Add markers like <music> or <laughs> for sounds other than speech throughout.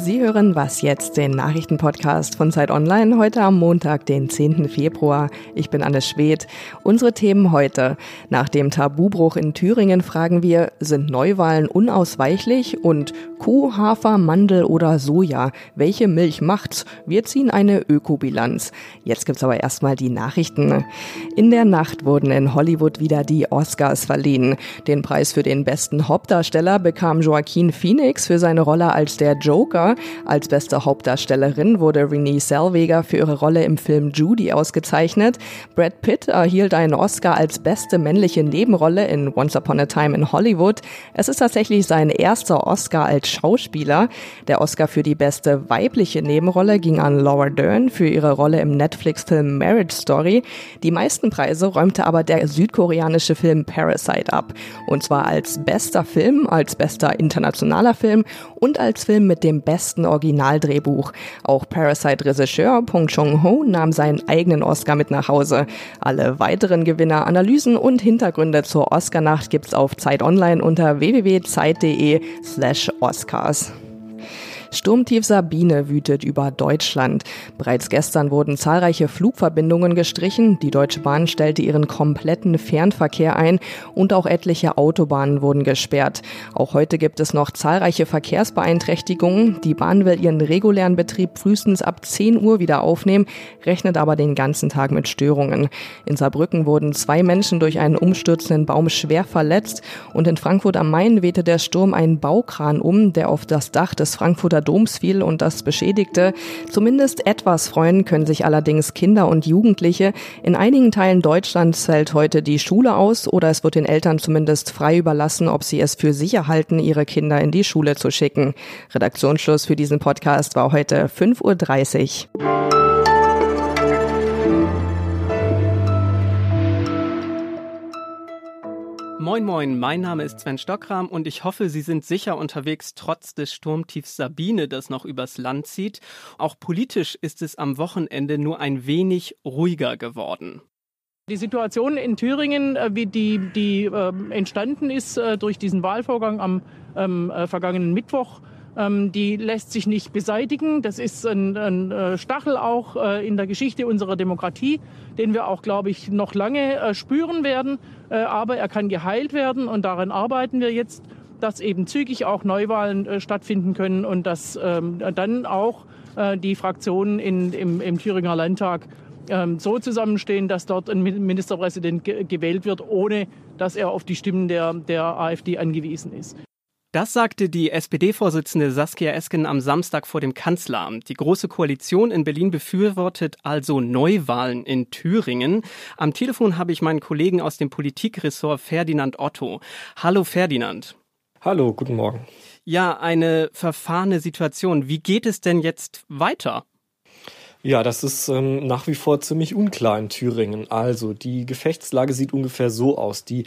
Z. Hören Was jetzt, den Nachrichtenpodcast von Zeit Online, heute am Montag, den 10. Februar. Ich bin Anne Schwedt. Unsere Themen heute. Nach dem Tabubruch in Thüringen fragen wir, sind Neuwahlen unausweichlich? Und Kuh, Hafer, Mandel oder Soja? Welche Milch macht's? Wir ziehen eine Ökobilanz. Jetzt gibt's aber erstmal die Nachrichten. In der Nacht wurden in Hollywood wieder die Oscars verliehen. Den Preis für den besten Hauptdarsteller bekam Joaquin Phoenix für seine Rolle als der Joker. Als beste Hauptdarstellerin wurde Renee Zellweger für ihre Rolle im Film Judy ausgezeichnet. Brad Pitt erhielt einen Oscar als beste männliche Nebenrolle in Once Upon a Time in Hollywood. Es ist tatsächlich sein erster Oscar als Schauspieler. Der Oscar für die beste weibliche Nebenrolle ging an Laura Dern für ihre Rolle im Netflix-Film Marriage Story. Die meisten Preise räumte aber der südkoreanische Film Parasite ab. Und zwar als bester Film, als bester internationaler Film und als Film mit dem besten Originaldrehbuch. Auch Parasite-Regisseur Pong Chung-ho nahm seinen eigenen Oscar mit nach Hause. Alle weiteren Gewinner, Analysen und Hintergründe zur Oscarnacht gibt's auf Zeit Online unter www.zeit.de slash Oscars. Sturmtief Sabine wütet über Deutschland. Bereits gestern wurden zahlreiche Flugverbindungen gestrichen. Die Deutsche Bahn stellte ihren kompletten Fernverkehr ein und auch etliche Autobahnen wurden gesperrt. Auch heute gibt es noch zahlreiche Verkehrsbeeinträchtigungen. Die Bahn will ihren regulären Betrieb frühestens ab 10 Uhr wieder aufnehmen, rechnet aber den ganzen Tag mit Störungen. In Saarbrücken wurden zwei Menschen durch einen umstürzenden Baum schwer verletzt und in Frankfurt am Main wehte der Sturm einen Baukran um, der auf das Dach des Frankfurter Doms fiel und das beschädigte. Zumindest etwas freuen können sich allerdings Kinder und Jugendliche. In einigen Teilen Deutschlands fällt heute die Schule aus oder es wird den Eltern zumindest frei überlassen, ob sie es für sicher halten, ihre Kinder in die Schule zu schicken. Redaktionsschluss für diesen Podcast war heute 5.30 Uhr. Moin Moin, mein Name ist Sven Stockram und ich hoffe, Sie sind sicher unterwegs trotz des Sturmtiefs Sabine, das noch übers Land zieht. Auch politisch ist es am Wochenende nur ein wenig ruhiger geworden. Die Situation in Thüringen, äh, wie die, die äh, entstanden ist äh, durch diesen Wahlvorgang am ähm, äh, vergangenen Mittwoch, ähm, die lässt sich nicht beseitigen. Das ist ein, ein äh, Stachel auch äh, in der Geschichte unserer Demokratie, den wir auch, glaube ich, noch lange äh, spüren werden. aber er kann geheilt werden und daran arbeiten wir jetzt, dass eben zügig auch Neuwahlen stattfinden können und dass ähm, dann auch die Fraktionen in, im, im Thüringer Landtag ähm, so zusammenstehen, dass dort ein Ministerpräsident gewählt wird, ohne dass er auf die Stimmen der, der AfD angewiesen ist. Das sagte die SPD-Vorsitzende Saskia Esken am Samstag vor dem Kanzleramt. Die Große Koalition in Berlin befürwortet also Neuwahlen in Thüringen. Am Telefon habe ich meinen Kollegen aus dem Politikressort Ferdinand Otto. Hallo Ferdinand. Hallo, guten Morgen. Ja, eine verfahrene Situation. Wie geht es denn jetzt weiter? Ja, das ist ähm, nach wie vor ziemlich unklar in Thüringen. Also die Gefechtslage sieht ungefähr so aus. Die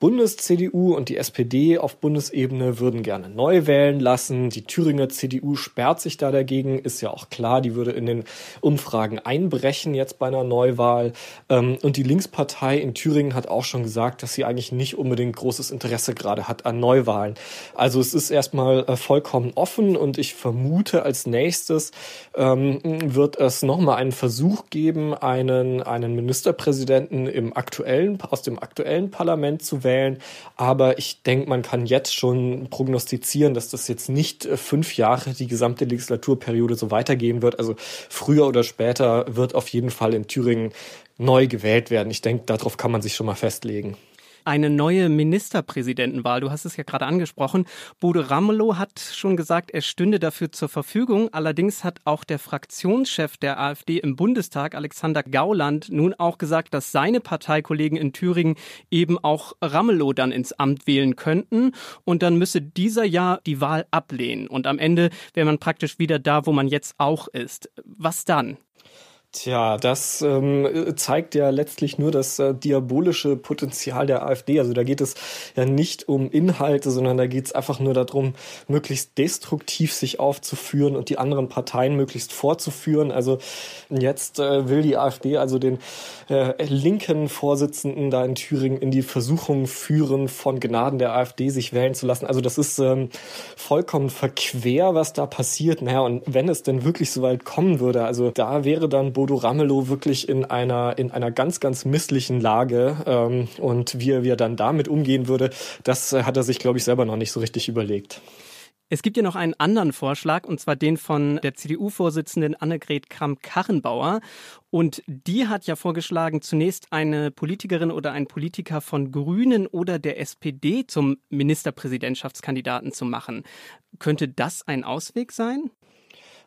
Bundes-CDU und die SPD auf Bundesebene würden gerne neu wählen lassen. Die Thüringer CDU sperrt sich da dagegen, ist ja auch klar, die würde in den Umfragen einbrechen jetzt bei einer Neuwahl. Ähm, und die Linkspartei in Thüringen hat auch schon gesagt, dass sie eigentlich nicht unbedingt großes Interesse gerade hat an Neuwahlen. Also es ist erstmal äh, vollkommen offen und ich vermute, als nächstes ähm, wird es nochmal einen Versuch geben, einen, einen Ministerpräsidenten im aktuellen, aus dem aktuellen Parlament zu wählen wählen. Aber ich denke, man kann jetzt schon prognostizieren, dass das jetzt nicht äh, fünf Jahre die gesamte Legislaturperiode so weitergehen wird. Also früher oder später wird auf jeden Fall in Thüringen neu gewählt werden. Ich denke, darauf kann man sich schon mal festlegen eine neue Ministerpräsidentenwahl. Du hast es ja gerade angesprochen. Bude Ramelow hat schon gesagt, er stünde dafür zur Verfügung. Allerdings hat auch der Fraktionschef der AfD im Bundestag, Alexander Gauland, nun auch gesagt, dass seine Parteikollegen in Thüringen eben auch Ramelow dann ins Amt wählen könnten. Und dann müsse dieser ja die Wahl ablehnen. Und am Ende wäre man praktisch wieder da, wo man jetzt auch ist. Was dann? Tja, das ähm, zeigt ja letztlich nur das äh, diabolische Potenzial der AfD. Also da geht es ja nicht um Inhalte, sondern da geht es einfach nur darum, möglichst destruktiv sich aufzuführen und die anderen Parteien möglichst vorzuführen. Also jetzt äh, will die AfD also den äh, linken Vorsitzenden da in Thüringen in die Versuchung führen, von Gnaden der AfD sich wählen zu lassen. Also das ist ähm, vollkommen verquer, was da passiert. Naja, und wenn es denn wirklich so weit kommen würde, also da wäre dann Bodo Ramelow wirklich in einer, in einer ganz, ganz misslichen Lage. Ähm, und wie er, wie er dann damit umgehen würde, das hat er sich, glaube ich, selber noch nicht so richtig überlegt. Es gibt ja noch einen anderen Vorschlag, und zwar den von der CDU-Vorsitzenden Annegret Kramp-Karrenbauer. Und die hat ja vorgeschlagen, zunächst eine Politikerin oder einen Politiker von Grünen oder der SPD zum Ministerpräsidentschaftskandidaten zu machen. Könnte das ein Ausweg sein?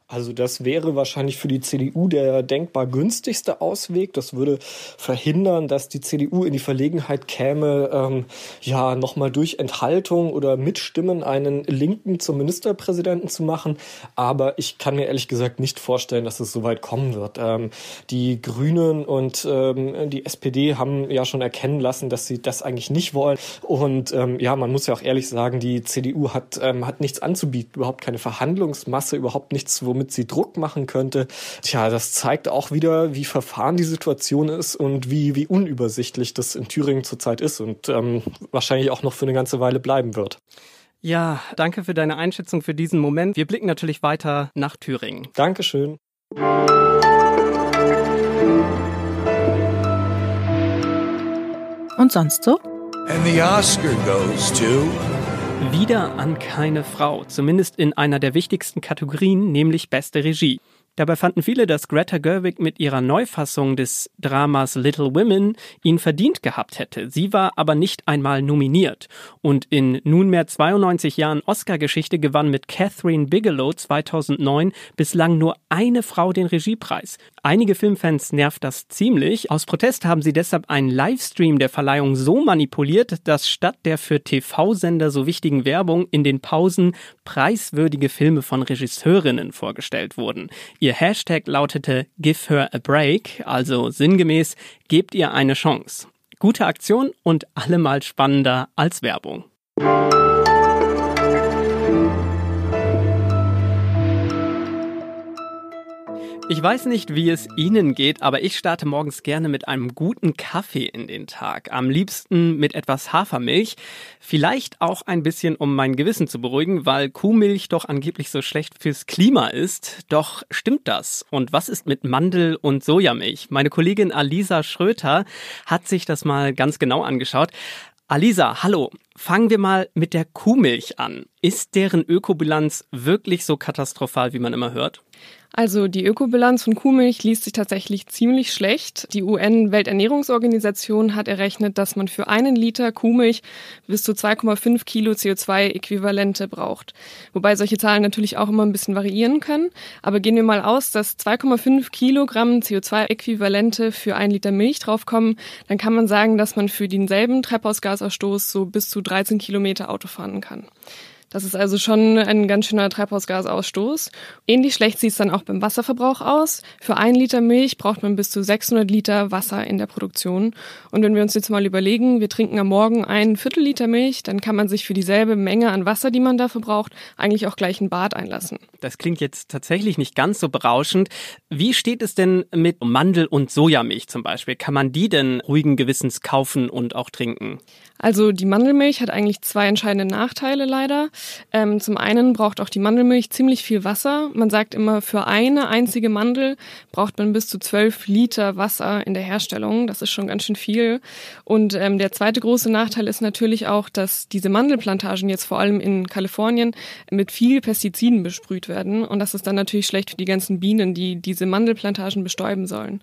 Also das wäre wahrscheinlich für die CDU der denkbar günstigste Ausweg. Das würde verhindern, dass die CDU in die Verlegenheit käme, ähm, ja nochmal durch Enthaltung oder Mitstimmen einen Linken zum Ministerpräsidenten zu machen. Aber ich kann mir ehrlich gesagt nicht vorstellen, dass es so weit kommen wird. Ähm, die Grünen und ähm, die SPD haben ja schon erkennen lassen, dass sie das eigentlich nicht wollen. Und ähm, ja, man muss ja auch ehrlich sagen, die CDU hat ähm, hat nichts anzubieten, überhaupt keine Verhandlungsmasse, überhaupt nichts, wo womit sie Druck machen könnte. Tja, das zeigt auch wieder, wie verfahren die Situation ist und wie, wie unübersichtlich das in Thüringen zurzeit ist und ähm, wahrscheinlich auch noch für eine ganze Weile bleiben wird. Ja, danke für deine Einschätzung für diesen Moment. Wir blicken natürlich weiter nach Thüringen. Dankeschön. Und sonst so? And the Oscar goes to wieder an keine Frau, zumindest in einer der wichtigsten Kategorien, nämlich beste Regie. Dabei fanden viele, dass Greta Gerwig mit ihrer Neufassung des Dramas Little Women ihn verdient gehabt hätte. Sie war aber nicht einmal nominiert. Und in nunmehr 92 Jahren Oscar-Geschichte gewann mit Catherine Bigelow 2009 bislang nur eine Frau den Regiepreis. Einige Filmfans nervt das ziemlich. Aus Protest haben sie deshalb einen Livestream der Verleihung so manipuliert, dass statt der für TV-Sender so wichtigen Werbung in den Pausen preiswürdige Filme von Regisseurinnen vorgestellt wurden. Ihr Hashtag lautete Give her a break, also sinngemäß gebt ihr eine Chance. Gute Aktion und allemal spannender als Werbung. Ich weiß nicht, wie es Ihnen geht, aber ich starte morgens gerne mit einem guten Kaffee in den Tag. Am liebsten mit etwas Hafermilch. Vielleicht auch ein bisschen, um mein Gewissen zu beruhigen, weil Kuhmilch doch angeblich so schlecht fürs Klima ist. Doch stimmt das? Und was ist mit Mandel- und Sojamilch? Meine Kollegin Alisa Schröter hat sich das mal ganz genau angeschaut. Alisa, hallo. Fangen wir mal mit der Kuhmilch an. Ist deren Ökobilanz wirklich so katastrophal, wie man immer hört? Also die Ökobilanz von Kuhmilch liest sich tatsächlich ziemlich schlecht. Die UN-Welternährungsorganisation hat errechnet, dass man für einen Liter Kuhmilch bis zu 2,5 Kilo CO2-Äquivalente braucht. Wobei solche Zahlen natürlich auch immer ein bisschen variieren können. Aber gehen wir mal aus, dass 2,5 Kilogramm CO2-Äquivalente für einen Liter Milch draufkommen, dann kann man sagen, dass man für denselben Treibhausgasausstoß so bis zu 13 Kilometer Auto fahren kann. Das ist also schon ein ganz schöner Treibhausgasausstoß. Ähnlich schlecht sieht es dann auch beim Wasserverbrauch aus. Für ein Liter Milch braucht man bis zu 600 Liter Wasser in der Produktion. Und wenn wir uns jetzt mal überlegen, wir trinken am Morgen ein Viertel Liter Milch, dann kann man sich für dieselbe Menge an Wasser, die man dafür braucht, eigentlich auch gleich ein Bad einlassen. Das klingt jetzt tatsächlich nicht ganz so berauschend. Wie steht es denn mit Mandel- und Sojamilch zum Beispiel? Kann man die denn ruhigen Gewissens kaufen und auch trinken? Also die Mandelmilch hat eigentlich zwei entscheidende Nachteile leider. Ähm, zum einen braucht auch die Mandelmilch ziemlich viel Wasser. Man sagt immer, für eine einzige Mandel braucht man bis zu zwölf Liter Wasser in der Herstellung. Das ist schon ganz schön viel. Und ähm, der zweite große Nachteil ist natürlich auch, dass diese Mandelplantagen jetzt vor allem in Kalifornien mit viel Pestiziden besprüht werden. Und das ist dann natürlich schlecht für die ganzen Bienen, die diese Mandelplantagen bestäuben sollen.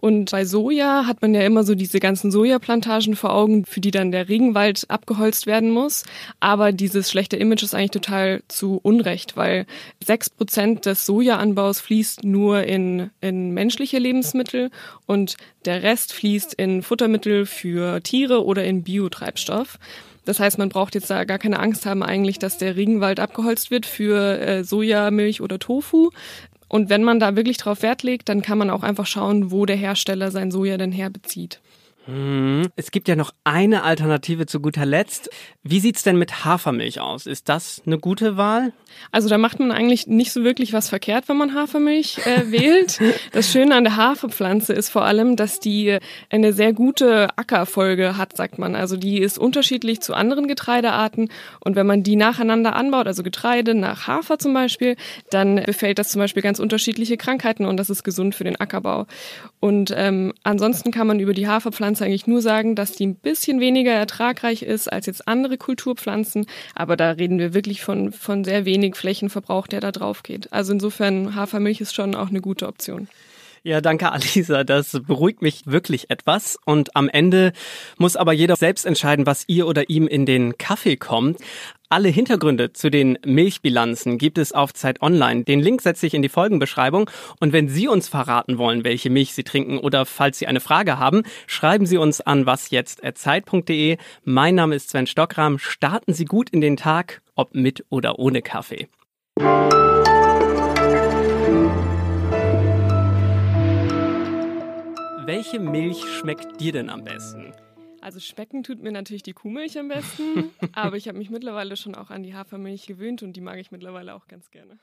Und bei Soja hat man ja immer so diese ganzen Sojaplantagen vor Augen, für die dann der Regenwald abgeholzt werden muss. Aber dieses schlechte Image ist eigentlich total zu Unrecht, weil sechs Prozent des Sojaanbaus fließt nur in, in menschliche Lebensmittel und der Rest fließt in Futtermittel für Tiere oder in Biotreibstoff. Das heißt, man braucht jetzt da gar keine Angst haben eigentlich, dass der Regenwald abgeholzt wird für äh, Sojamilch oder Tofu. Und wenn man da wirklich drauf Wert legt, dann kann man auch einfach schauen, wo der Hersteller sein Soja denn herbezieht. Es gibt ja noch eine Alternative zu guter Letzt. Wie sieht's denn mit Hafermilch aus? Ist das eine gute Wahl? Also da macht man eigentlich nicht so wirklich was verkehrt, wenn man Hafermilch äh, wählt. Das Schöne an der Haferpflanze ist vor allem, dass die eine sehr gute Ackerfolge hat, sagt man. Also die ist unterschiedlich zu anderen Getreidearten und wenn man die nacheinander anbaut, also Getreide nach Hafer zum Beispiel, dann befällt das zum Beispiel ganz unterschiedliche Krankheiten und das ist gesund für den Ackerbau. Und ähm, ansonsten kann man über die Haferpflanze Pflanze eigentlich nur sagen, dass die ein bisschen weniger ertragreich ist als jetzt andere Kulturpflanzen. Aber da reden wir wirklich von, von sehr wenig Flächenverbrauch, der da drauf geht. Also insofern Hafermilch ist schon auch eine gute Option. Ja, danke Alisa. Das beruhigt mich wirklich etwas. Und am Ende muss aber jeder selbst entscheiden, was ihr oder ihm in den Kaffee kommt. Alle Hintergründe zu den Milchbilanzen gibt es auf Zeit Online. Den Link setze ich in die Folgenbeschreibung. Und wenn Sie uns verraten wollen, welche Milch Sie trinken oder falls Sie eine Frage haben, schreiben Sie uns an wasjetzt.zeit.de. Mein Name ist Sven Stockram. Starten Sie gut in den Tag, ob mit oder ohne Kaffee. Welche Milch schmeckt dir denn am besten? Also schmecken tut mir natürlich die Kuhmilch am besten, <laughs> aber ich habe mich mittlerweile schon auch an die Hafermilch gewöhnt und die mag ich mittlerweile auch ganz gerne.